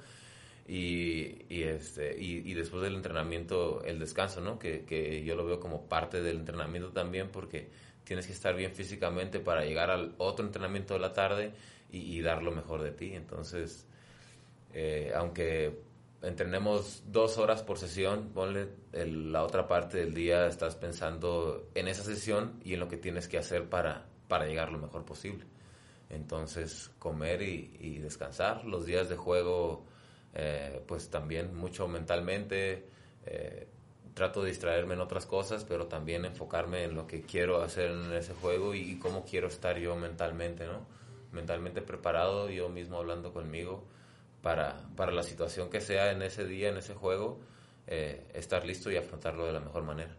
y, y este, y, y, después del entrenamiento el descanso, ¿no? Que, que yo lo veo como parte del entrenamiento también porque tienes que estar bien físicamente para llegar al otro entrenamiento de la tarde y, dar lo mejor de ti. Entonces, eh, aunque entrenemos dos horas por sesión, ponle la otra parte del día, estás pensando en esa sesión y en lo que tienes que hacer para, para llegar lo mejor posible. Entonces, comer y, descansar. Los días de juego, eh, pues también mucho mentalmente. Eh, trato de distraerme en otras cosas, pero también enfocarme en lo que quiero hacer en ese juego y, cómo quiero estar yo mentalmente, ¿no? Mentalmente preparado, yo mismo hablando conmigo para, para la situación que sea en ese día, en ese juego, eh, estar listo y afrontarlo de la mejor manera.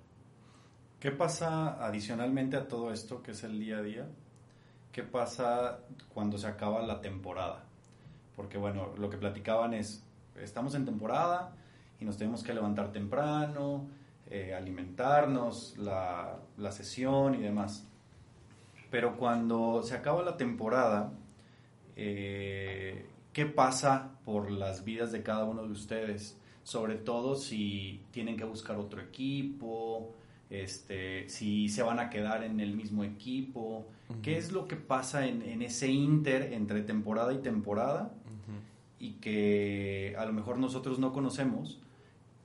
¿Qué pasa adicionalmente a todo esto que es el día a día? ¿Qué pasa cuando se acaba la temporada? Porque bueno, lo que platicaban es, estamos en temporada, y nos tenemos que levantar temprano, eh, alimentarnos, la, la, sesión y demás. Pero cuando se acaba la temporada, eh, ¿qué pasa por las vidas de cada uno de ustedes? Sobre todo si tienen que buscar otro equipo, este, si se van a quedar en el mismo equipo. ¿Qué es lo que pasa en, en, ese inter entre temporada y temporada? y que a lo mejor nosotros no conocemos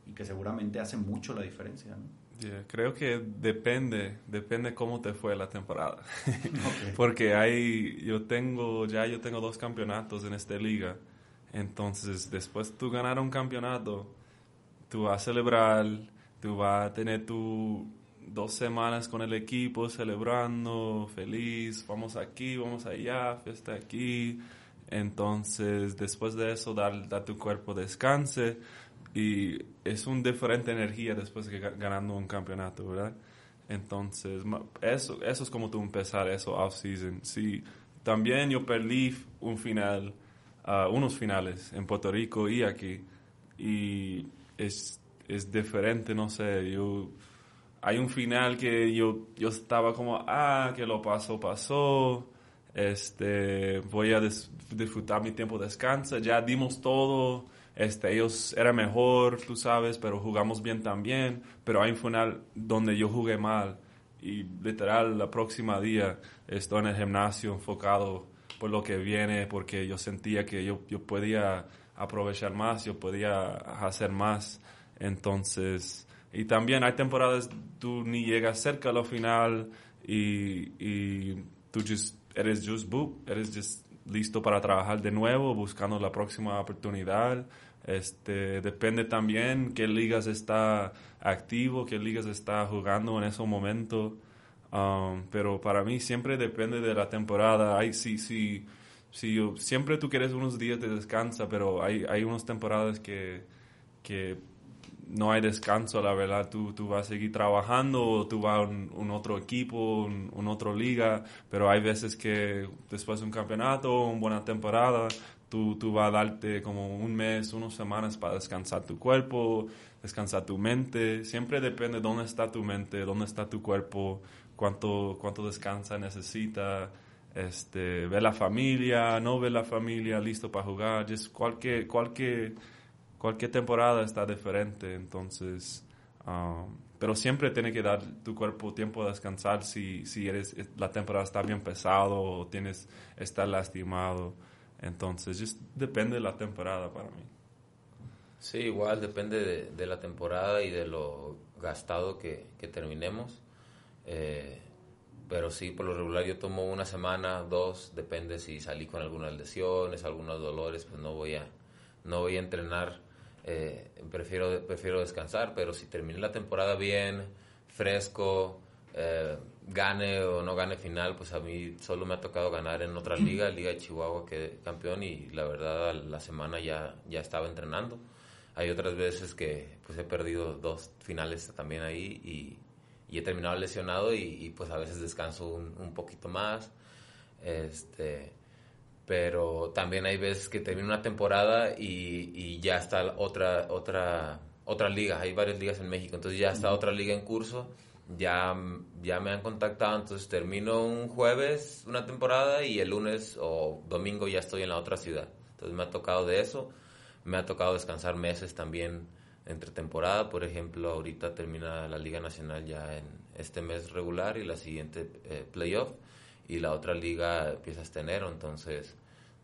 y que seguramente hace mucho la diferencia, ¿no? Creo que depende, depende cómo te fue la temporada. Porque hay, yo tengo, ya yo tengo dos campeonatos en esta liga. Entonces, después tú ganar un campeonato, tú vas a celebrar, tú vas a tener tu dos semanas con el equipo celebrando, feliz, vamos aquí, vamos allá, fiesta aquí. Entonces, después de eso, dar, dar tu cuerpo descanse y es una diferente energía después de ganando un campeonato, ¿verdad? Entonces, eso, eso es como tú empezar eso off-season. Sí, también yo perdí un final, uh, unos finales en Puerto Rico y aquí, y es, es diferente, no sé, yo, hay un final que yo, yo estaba como, ah, que lo pasó, pasó, este, voy a disfrutar mi tiempo de descanso, ya dimos todo, este, ellos era mejor, tú sabes, pero jugamos bien también. Pero hay un final donde yo jugué mal y literal la próxima día estoy en el gimnasio enfocado por lo que viene porque yo sentía que yo, yo podía aprovechar más, yo podía hacer más. Entonces, y también hay temporadas tú ni llegas cerca a lo final y, y tú just, eres just boop, eres just listo para trabajar de nuevo, buscando la próxima oportunidad. Este, depende también qué ligas está activo, qué ligas está jugando en ese momento. Um, pero para mí siempre depende de la temporada. Hay, sí, sí, sí, siempre tú quieres unos días de descanso, pero hay, hay unas temporadas que, que no hay descanso, la verdad. Tú, tú vas a seguir trabajando o tú vas a un, otro equipo, un, un, otro liga, pero hay veces que después de un campeonato, una buena temporada, Tú, tú vas a darte como un mes, unas semanas para descansar tu cuerpo, descansar tu mente. Siempre depende dónde está tu mente, dónde está tu cuerpo, cuánto, cuánto descansa necesita. Este, ver la familia, no ver la familia, listo para jugar. Just cualquier, cualquier, cualquier temporada está diferente. Entonces, um, pero siempre tiene que dar tu cuerpo tiempo de descansar si, si eres, la temporada está bien pesado o tienes, está lastimado. Entonces, depende de la temporada para mí. Sí, igual depende de, la temporada y de lo gastado que, terminemos. Eh, pero sí, por lo regular yo tomo una semana, dos, depende si salí con algunas lesiones, algunos dolores, pues no voy a, no voy a entrenar, eh, prefiero, prefiero descansar, pero si terminé la temporada bien, fresco, eh, gane o no gane final, pues a mí solo me ha tocado ganar en otra liga, Liga de Chihuahua, que campeón y la verdad la semana ya, ya estaba entrenando. Hay otras veces que pues he perdido dos finales también ahí y, he terminado lesionado y, pues a veces descanso un, poquito más. Este, pero también hay veces que termino una temporada y, y, ya está otra, otra, otra liga. Hay varias ligas en México, entonces ya está otra liga en curso ya, ya me han contactado, entonces termino un jueves una temporada y el lunes o domingo ya estoy en la otra ciudad. Entonces me ha tocado de eso, me ha tocado descansar meses también entre temporada, por ejemplo, ahorita termina la Liga Nacional ya en este mes regular y la siguiente eh, playoff y la otra liga empieza este enero, entonces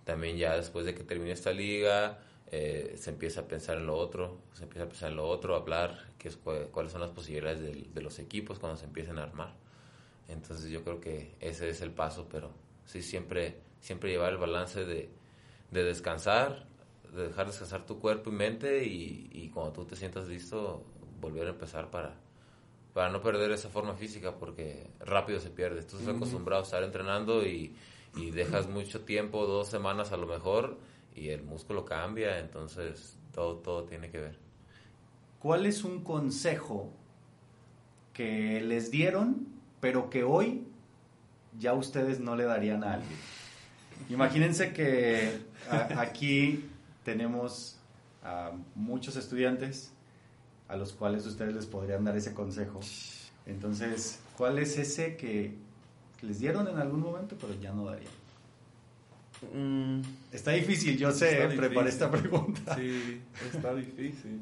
también ya después de que termine esta liga eh, se empieza a pensar en lo otro, se empieza a pensar en lo otro, hablar qué es, cuáles son las posibilidades de, los equipos cuando se empiecen a armar. Entonces yo creo que ese es el paso, pero sí siempre, siempre llevar el balance de, de descansar, de dejar descansar tu cuerpo y mente y, y, cuando tú te sientas listo, volver a empezar para, para no perder esa forma física porque rápido se pierde. Tú estás acostumbrado a estar entrenando y, y dejas mucho tiempo, dos semanas a lo mejor, y el músculo cambia, entonces todo, todo tiene que ver. ¿Cuál es un consejo que les dieron, pero que hoy ya ustedes no le darían a alguien? Imagínense que aquí tenemos a muchos estudiantes a los cuales ustedes les podrían dar ese consejo. Entonces, ¿cuál es ese que les dieron en algún momento, pero ya no darían? Mm. está difícil, yo sé, preparé esta pregunta. Sí, está difícil.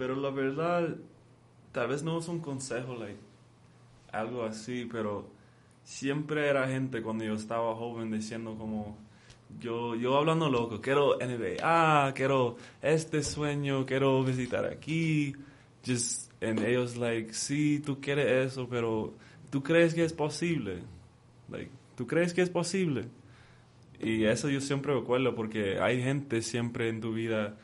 Pero la verdad, tal vez no es un consejo, like, algo así, pero siempre era gente cuando yo estaba joven diciendo como, yo, yo hablando loco, quiero NBA, quiero este sueño, quiero visitar aquí. Just, and ellos like, sí, tú quieres eso, pero tú crees que es posible. Like, tú crees que es posible. Y eso yo siempre recuerdo porque hay gente siempre en tu vida,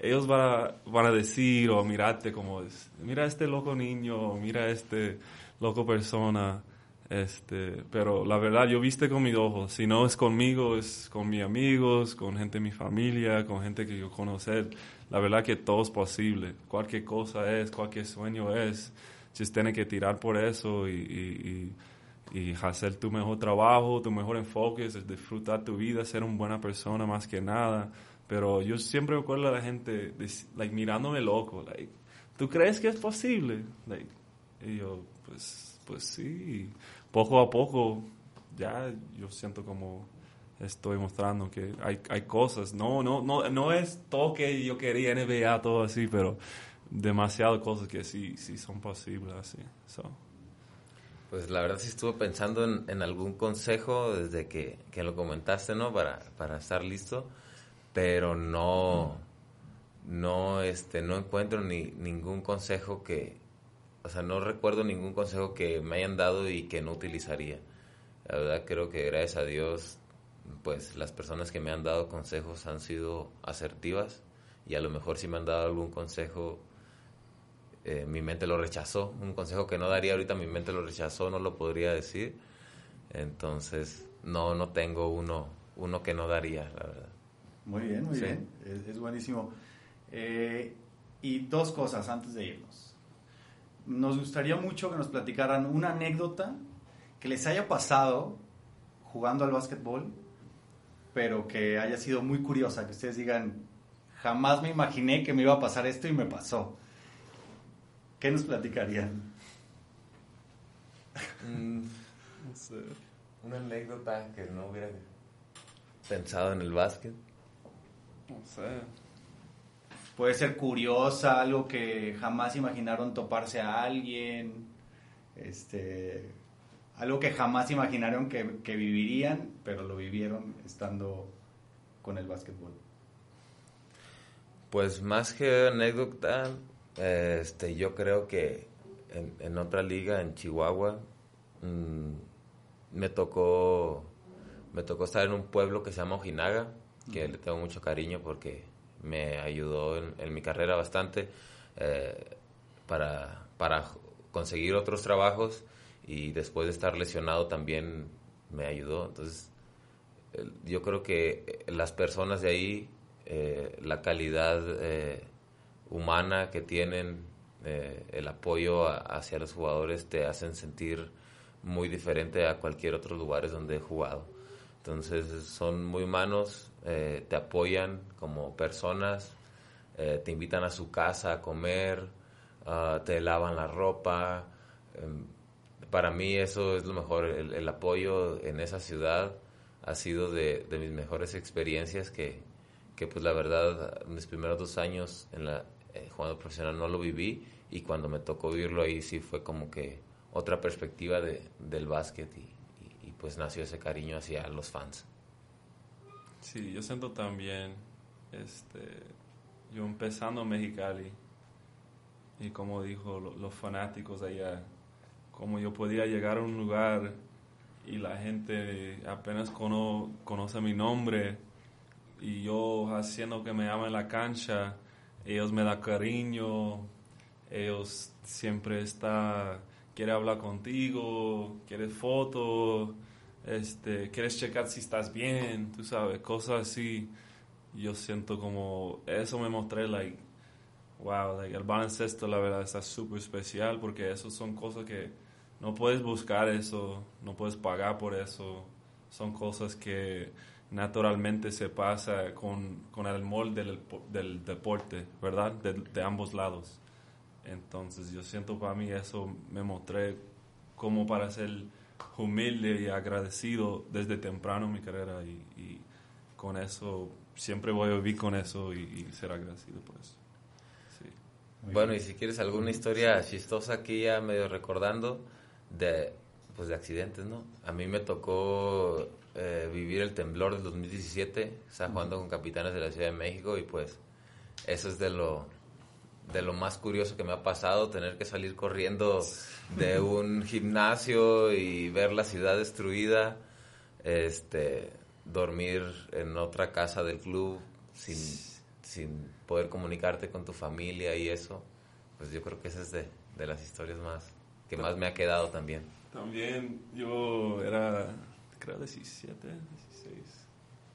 ellos van a, van a decir o mirarte como, mira este loco niño, mira este loco persona. Este, pero la verdad, yo viste con mis ojos. Si no es conmigo, es con mis amigos, con gente de mi familia, con gente que yo conocer. La verdad que todo es posible. Cualquier cosa es, cualquier sueño es. Just tienes que tirar por eso y, y, y, hacer tu mejor trabajo, tu mejor enfoque, disfrutar tu vida, ser una buena persona más que nada. Pero yo siempre recuerdo a la gente like, mirándome loco. Like, ¿Tú crees que es posible? Like, y yo, pues, pues sí poco a poco ya yo siento como estoy mostrando que hay, hay cosas. No, no, no, no es todo que yo quería NBA, todo así, pero demasiadas cosas que sí, sí son posibles así. Pues la verdad sí estuve pensando en, en algún consejo desde que, que, lo comentaste, ¿no? Para, para estar listo, pero no, no, este, no encuentro ni, ningún consejo que, o sea, no recuerdo ningún consejo que me hayan dado y que no utilizaría. La verdad creo que gracias a Dios, pues las personas que me han dado consejos han sido asertivas y a lo mejor si me han dado algún consejo, eh, mi mente lo rechazó. Un consejo que no daría ahorita, mi mente lo rechazó, no lo podría decir. Entonces, no, no tengo uno, uno que no daría, la verdad. Muy bien, muy bien. Es, buenísimo. Eh, y dos cosas antes de irnos nos gustaría mucho que nos platicaran una anécdota que les haya pasado jugando al básquetbol, pero que haya sido muy curiosa, que ustedes digan, jamás me imaginé que me iba a pasar esto y me pasó. ¿Qué nos platicarían? Mm, no sé. Una anécdota que no hubiera pensado en el básquet. No sé puede ser curiosa, algo que jamás imaginaron toparse a alguien, este, algo que jamás imaginaron que, vivirían, pero lo vivieron estando con el básquetbol. Pues más que anécdota, este, yo creo que en, otra liga, en Chihuahua, mm, me tocó me tocó estar en un pueblo que se llama Ojinaga, que le tengo mucho cariño porque me ayudó en, mi carrera bastante eh, para, para conseguir otros trabajos y después de estar lesionado también me ayudó. Entonces, yo creo que las personas de ahí, eh, la calidad eh, humana que tienen, el apoyo hacia los jugadores te hacen sentir muy diferente a cualquier otro lugar donde he jugado. Entonces son muy humanos, eh, te apoyan como personas, eh, te invitan a su casa a comer, ah, te lavan la ropa. Em, para mí eso es lo mejor, el, apoyo en esa ciudad ha sido de, mis mejores experiencias que, que, pues la verdad mis primeros dos años en la eh, jugando profesional no lo viví y cuando me tocó vivirlo ahí sí fue como que otra perspectiva de, del básquet y, pues nació ese cariño hacia los fans. Sí, yo siento también, este, yo empezando en Mexicali y como dijo los fanáticos allá, como yo podía llegar a un lugar y la gente apenas conoce mi nombre y yo haciendo que me amen en la cancha, ellos me dan cariño, ellos siempre está quiere hablar contigo, quiere fotos, este, quieres checar si estás bien, tú sabes, cosas así. Yo siento como, eso me mostré, like, wow, like, el baloncesto la verdad está súper especial porque eso son cosas que no puedes buscar eso, no puedes pagar por eso. Son cosas que naturalmente se pasa con, con el molde del, del deporte, ¿verdad? De, de, ambos lados. Entonces yo siento para mí eso me mostré como para ser humilde y agradecido desde temprano en mi carrera y, con eso siempre voy a vivir con eso y, ser agradecido por eso. Bueno, y si quieres alguna historia chistosa aquí ya medio recordando de pues de accidentes, ¿no? A mí me tocó eh, vivir el temblor del 2017, estaba jugando con capitanes de la Ciudad de México y pues eso es de lo, de lo más curioso que me ha pasado, tener que salir corriendo de un gimnasio y ver la ciudad destruida, este, dormir en otra casa del club sin, sin poder comunicarte con tu familia y eso, pues yo creo que esa es de, de las historias más que más me ha quedado también. También yo era, creo, 17, 16,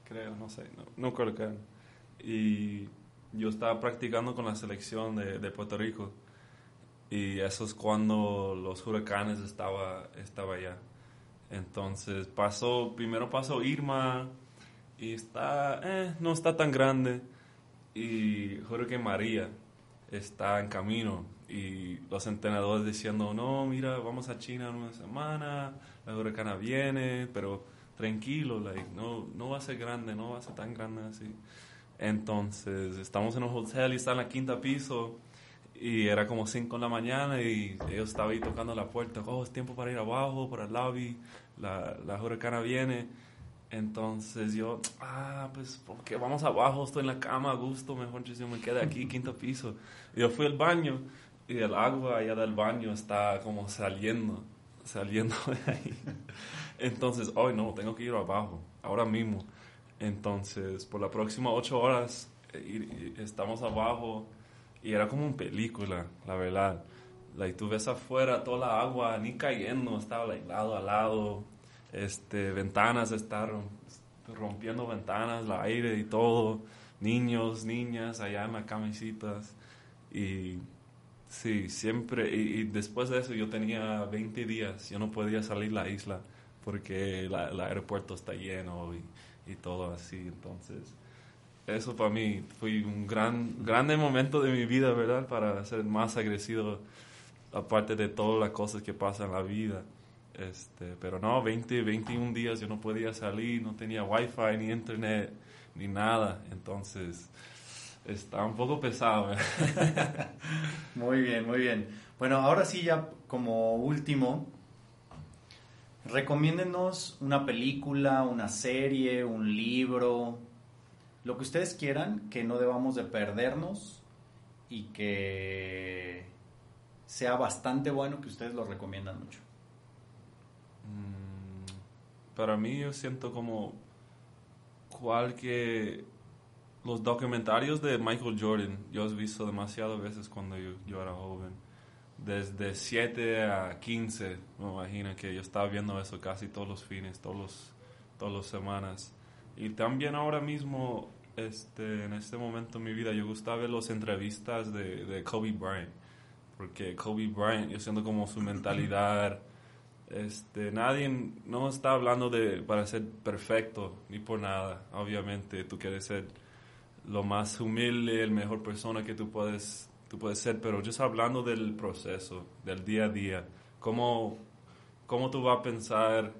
creo, no sé, no, no creo que. Y yo estaba practicando con la selección de, de, Puerto Rico. Y eso es cuando los huracanes estaba, estaba allá. Entonces pasó, primero pasó Irma y está, eh, no está tan grande. Y Huracán María está en camino y los entrenadores diciendo, no, mira, vamos a China en una semana, la huracana viene, pero tranquilo, like, no, no va a ser grande, no va a ser tan grande así. Entonces, estamos en un hotel y está en la quinta piso y era como 5 de la mañana y ellos estaban ahí tocando la puerta, oh, es tiempo para ir abajo, para el lobby, la, la huracana viene. Entonces yo, ah, pues porque vamos abajo, estoy en la cama a gusto, mejor yo me quede aquí, quinto piso. Y yo fui al baño y el agua allá del baño está como saliendo, saliendo de ahí. Entonces, hoy no, tengo que ir abajo, ahora mismo. Entonces, por las próximas ocho horas eh, estamos abajo y era como una película, la verdad. y tú ves afuera toda la agua ni cayendo, estaba lado a lado, este, ventanas estaban rompiendo ventanas, el aire y todo, niños, niñas allá en las camisitas y Sí, siempre. Y, después de eso yo tenía 20 días. Yo no podía salir la isla porque el aeropuerto está lleno y, todo así. Entonces, eso para mí fue un gran, grande momento de mi vida, ¿verdad? Para ser más agresivo, aparte de todas las cosas que pasan en la vida. Este, pero no, 20, 21 días yo no podía salir, no tenía wifi, ni internet, ni nada. Entonces, está un poco pesado. ¿eh? muy bien, muy bien. Bueno, ahora sí ya como último, recomiéndenos una película, una serie, un libro, lo que ustedes quieran, que no debamos de perdernos y que sea bastante bueno, que ustedes lo recomiendan mucho. Mm, para mí yo siento como cualquier los documentarios de Michael Jordan, yo he visto demasiadas veces cuando yo, era joven. Desde 7 a 15, me imagino que yo estaba viendo eso casi todos los fines, todos los, todas las semanas. Y también ahora mismo, este, en este momento en mi vida, yo gustaba ver las entrevistas de, de Kobe Bryant. Porque Kobe Bryant, yo siento como su mentalidad, este, nadie no está hablando de para ser perfecto, ni por nada. Obviamente, tú quieres ser lo más humilde, el mejor persona que tú puedes, tú puedes ser, pero yo hablando del proceso, del día a día. ¿Cómo, cómo tú vas a pensar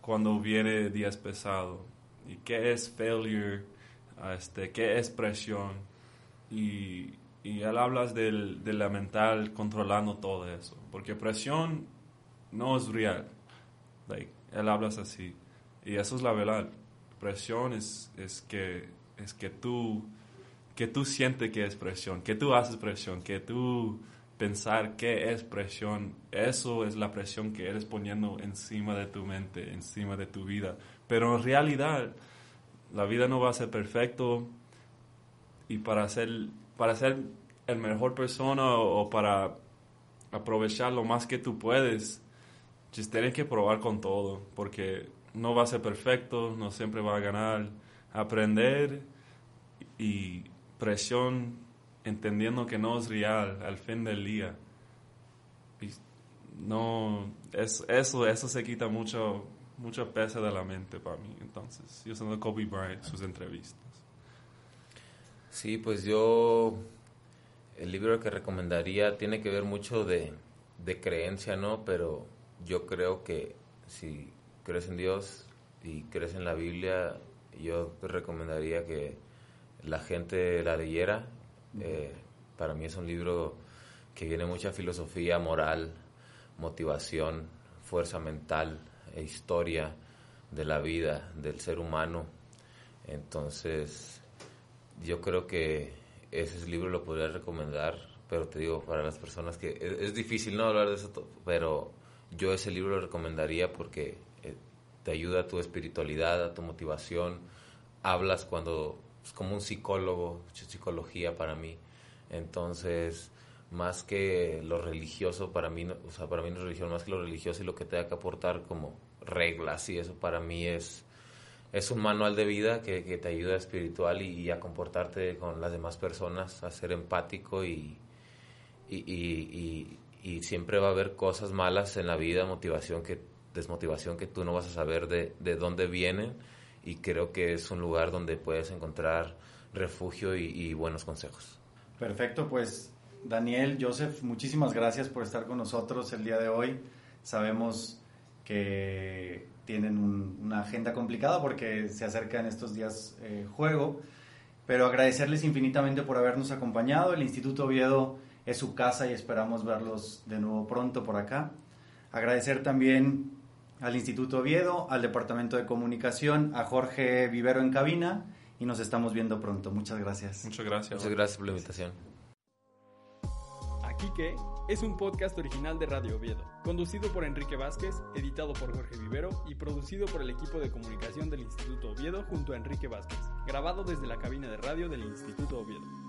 cuando viene días pesados? ¿Y qué es failure? Este, ¿Qué es presión? Y, y él hablas del, de la mental controlando todo eso. Porque presión no es real. Like, él hablas así. Y eso es la verdad. Presión es, es que es que tú, que tú sientes que es presión, que tú haces presión, que tú pensar qué es presión, eso es la presión que eres poniendo encima de tu mente, encima de tu vida. Pero en realidad, la vida no va a ser perfecto y para ser, para ser el mejor persona o, para aprovechar lo más que tú puedes, tienes que probar con todo, porque no va a ser perfecto, no siempre va a ganar aprender y presión entendiendo que no es real al fin del día. Y no, es, eso, eso se quita mucho, mucho peso de la mente para mí. Entonces, yo soy Kobe Bryant, sus entrevistas. Sí, pues yo, el libro que recomendaría tiene que ver mucho de, de creencia, ¿no? Pero yo creo que si crees en Dios y crees en la Biblia, yo te recomendaría que la gente la leyera. Eh, para mí es un libro que viene mucha filosofía moral, motivación, fuerza mental, e historia, de la vida, del ser humano. Entonces, yo creo que ese libro lo podría recomendar, pero te digo, para las personas que... Es, difícil no hablar de eso, pero yo ese libro lo recomendaría porque eh, te ayuda a tu espiritualidad, a tu motivación. Hablas cuando... Es como un psicólogo, psicología para mí. Entonces, más que lo religioso, para mí, o sea, para mí no es religión, más que lo religioso y lo que te da que aportar como reglas y eso para mí es, es un manual de vida que, te ayuda espiritual y, a comportarte con las demás personas, a ser empático y, y, siempre va a haber cosas malas en la vida, motivación que, desmotivación que tú no vas a saber de, de dónde vienen y creo que es un lugar donde puedes encontrar refugio y buenos consejos. Perfecto, pues Daniel, Joseph, muchísimas gracias por estar con nosotros el día de hoy. Sabemos que tienen una agenda complicada porque se acerca en estos días eh, juego, pero agradecerles infinitamente por habernos acompañado. El Instituto Oviedo es su casa y esperamos verlos de nuevo pronto por acá. Agradecer también al Instituto Oviedo, al Departamento de Comunicación, a Jorge Vivero en cabina y nos estamos viendo pronto. Muchas gracias. Muchas gracias. Muchas gracias por la invitación. Quique es un podcast original de Radio Oviedo, conducido por Enrique Vázquez, editado por Jorge Vivero y producido por el equipo de comunicación del Instituto Oviedo junto a Enrique Vázquez, grabado desde la cabina de radio del Instituto Oviedo.